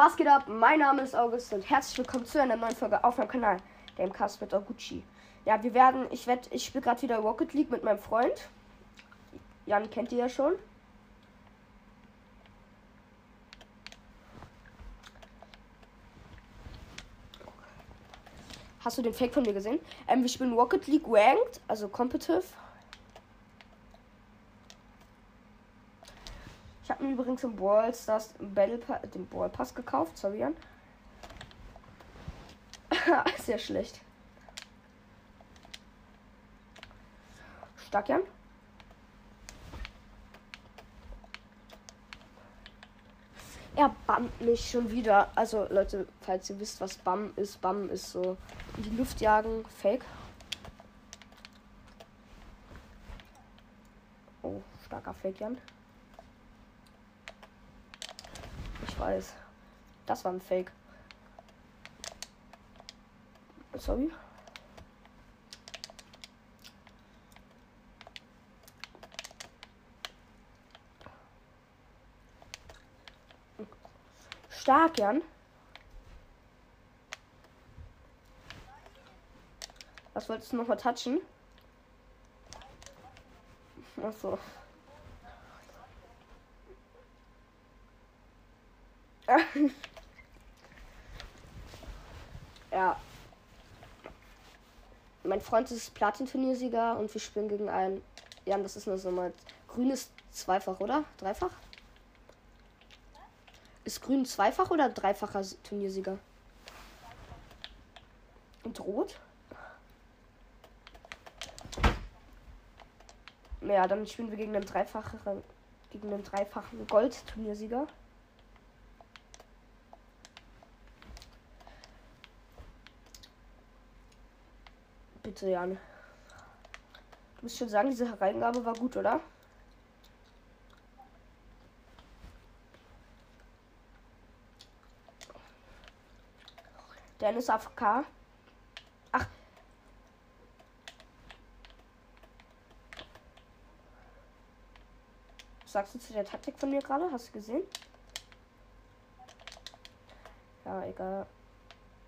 Was geht ab? Mein Name ist August und herzlich willkommen zu einer neuen Folge auf meinem Kanal, Gamecast mit Oguchi. Ja, wir werden, ich werde, ich spiele gerade wieder Rocket League mit meinem Freund. Jan kennt ihr ja schon. Hast du den Fake von mir gesehen? Ähm, wir spielen Rocket League Ranked, also Competitive. Habe mir übrigens im Brawl Stars Battle pa den Brawl Pass gekauft. Sorry. Sehr schlecht. Stark, Jan. Er bammt mich schon wieder. Also, Leute, falls ihr wisst, was Bam ist, Bam ist so in die Luft jagen. Fake. Oh, starker Fake, Jan. Weiß. Das war ein Fake. Sorry. Stark, Jan. Was wolltest du noch mal touchen? Achso. ja. Mein Freund ist Platin-Turniersieger und wir spielen gegen einen. Ja, das ist nur so mal. Grünes Zweifach, oder? Dreifach? Ist grün zweifach oder dreifacher Turniersieger? Und rot? Ja, dann spielen wir gegen den dreifachen, gegen den dreifachen Gold-Turniersieger. Bitte, Jan. Du musst schon sagen, diese Hereingabe war gut, oder? Dennis AFK. Ach. Was sagst du zu der Taktik von mir gerade? Hast du gesehen? Ja, egal.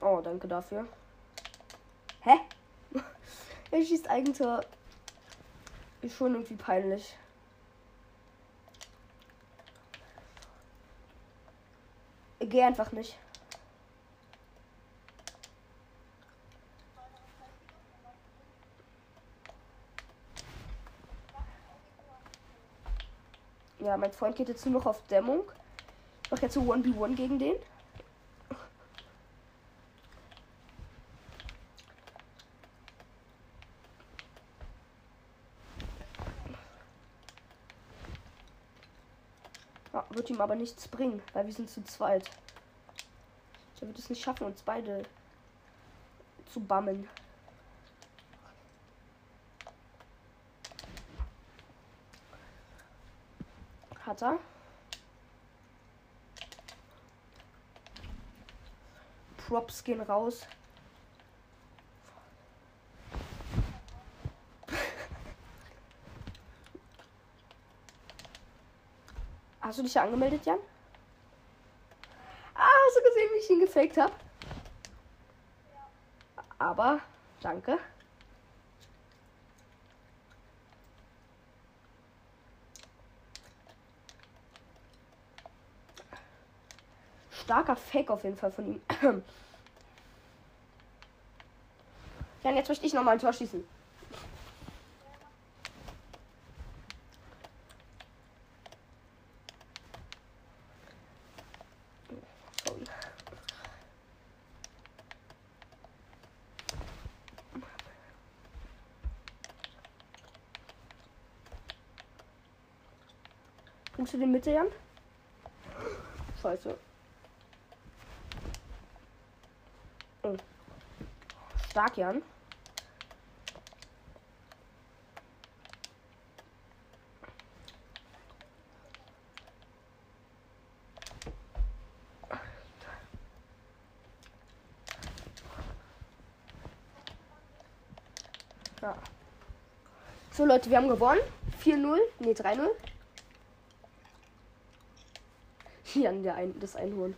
Oh, danke dafür. Hä? Er schießt Eigentor. Ist schon irgendwie peinlich. Geh einfach nicht. Ja, mein Freund geht jetzt nur noch auf Dämmung. Ich mache jetzt so 1v1 gegen den. Ja, wird ihm aber nichts bringen, weil wir sind zu zweit. Er wird es nicht schaffen, uns beide zu bammen. Hat er. Props gehen raus. Hast du dich ja angemeldet, Jan? Ah, hast du gesehen, wie ich ihn gefaked habe? Aber, danke. starker Fake auf jeden Fall von ihm. Ja, jetzt möchte ich noch mal ein Tor schießen. Bringst du den Mitte, Jan? Scheiße. Oh. Stark, Jan. Ja. So Leute, wir haben gewonnen. 4-0. Ne, 3-0 hier Hirn der Ein das Einhorn.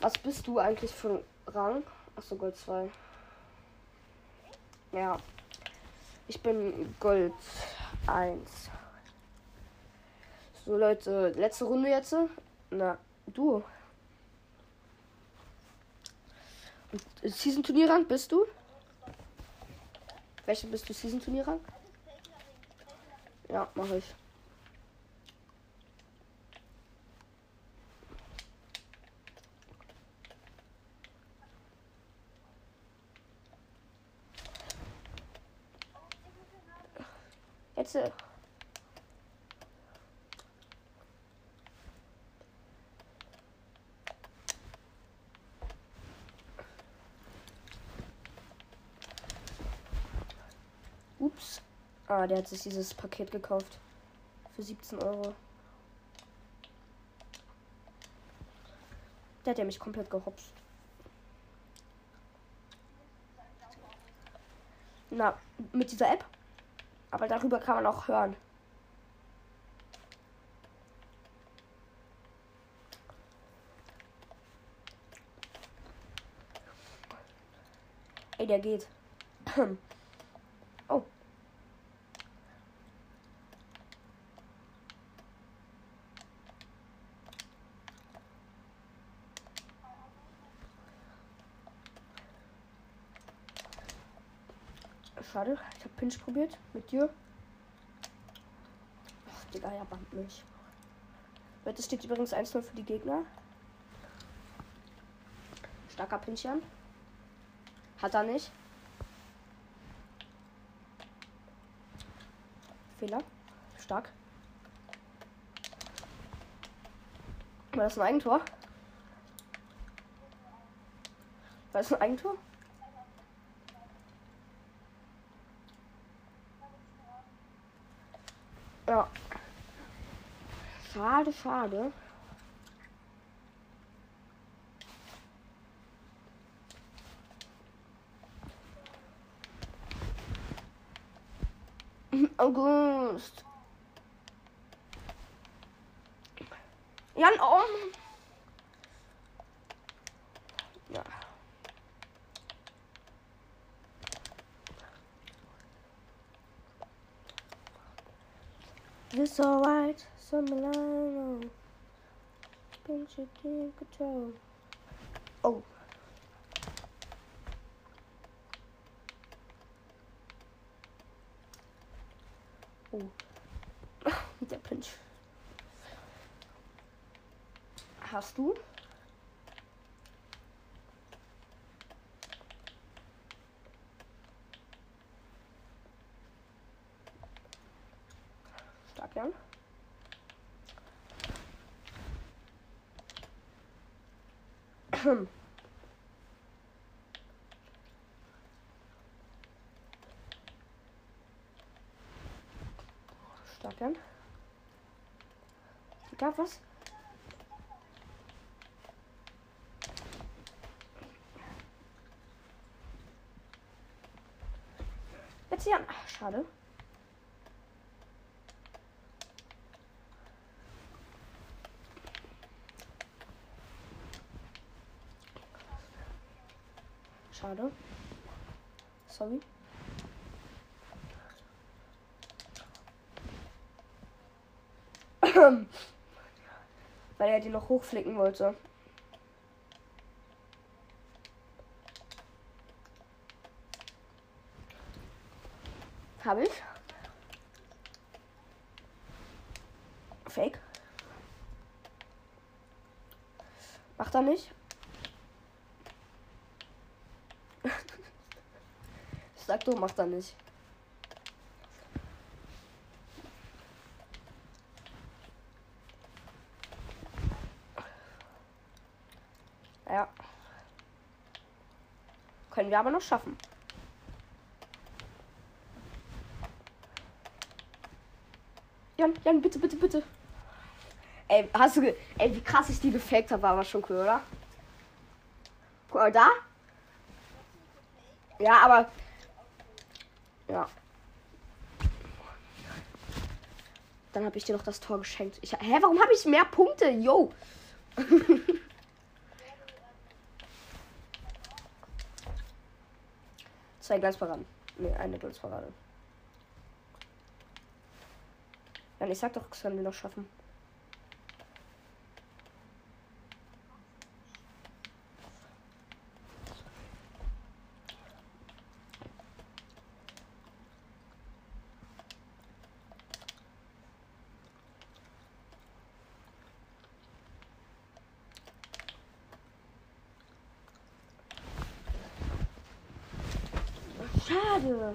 Was bist du eigentlich für ein Rang? Achso, Gold 2. Ja. Ich bin Gold 1. So, Leute, letzte Runde jetzt. Na, du. Season Turnierrang bist du? Welche bist du Season Turnierrang? Ja, mache ich. Jetzt. Ah, der hat sich dieses Paket gekauft. Für 17 Euro. Der hat ja mich komplett gehopst. Na, mit dieser App. Aber darüber kann man auch hören. Ey, der geht. Oh. Schade, ich habe Pinch probiert mit dir. Ach, Digga, ja, band mich. Heute steht übrigens 1-0 für die Gegner. Starker Pinchern. Hat er nicht. Fehler. Stark. War das ein Eigentor? War das ein Eigentor? Ja. Schade, schade. August. Jan, oh. It's alright, so Milano. Pinch it in control. Oh. Oh. Der Pinch. Hast du? Stark, Jan. Digga, was? Jetzt Jan. Ach, schade. Schade. Sorry. Weil er die noch hochflicken wollte. Habe ich. Fake. Macht er nicht. ich sag du, macht er nicht. Ja. Können wir aber noch schaffen. Jan, Jan, bitte, bitte, bitte. Ey, hast du. Ey, wie krass ich die gefaked habe, war aber schon cool, oder? Guck mal da. Ja, aber. Ja. Dann habe ich dir noch das Tor geschenkt. Ich, hä, warum habe ich mehr Punkte? Yo! Zwei Glanzparaden. Ne, eine Glanzparade. Nein, ich sag doch, das können wir noch schaffen. Schade.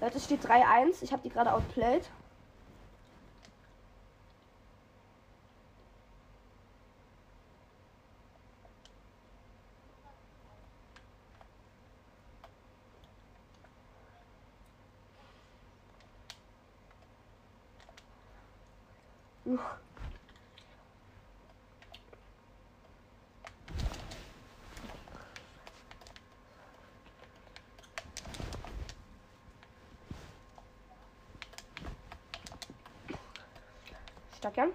Leute, es steht 3-1. Ich habe die gerade outplayed. Stark, Jan.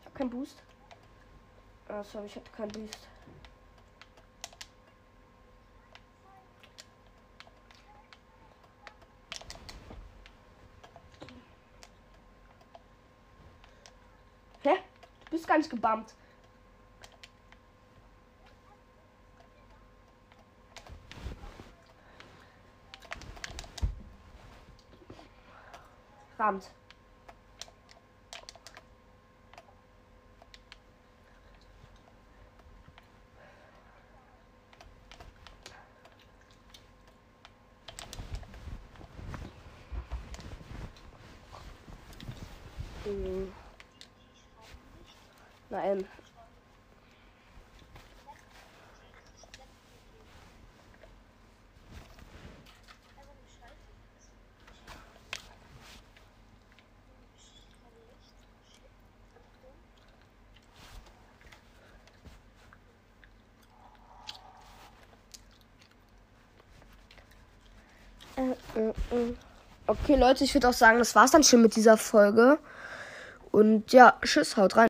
Ich hab keinen Boost. Sorry, ich hatte keinen Boost. Hä? Du bist gar nicht gebammt. Rammt. Hm. Nein. Äh, äh, äh. Okay, Leute, ich würde auch sagen, das war's dann schon mit dieser Folge. Und ja, tschüss, haut rein.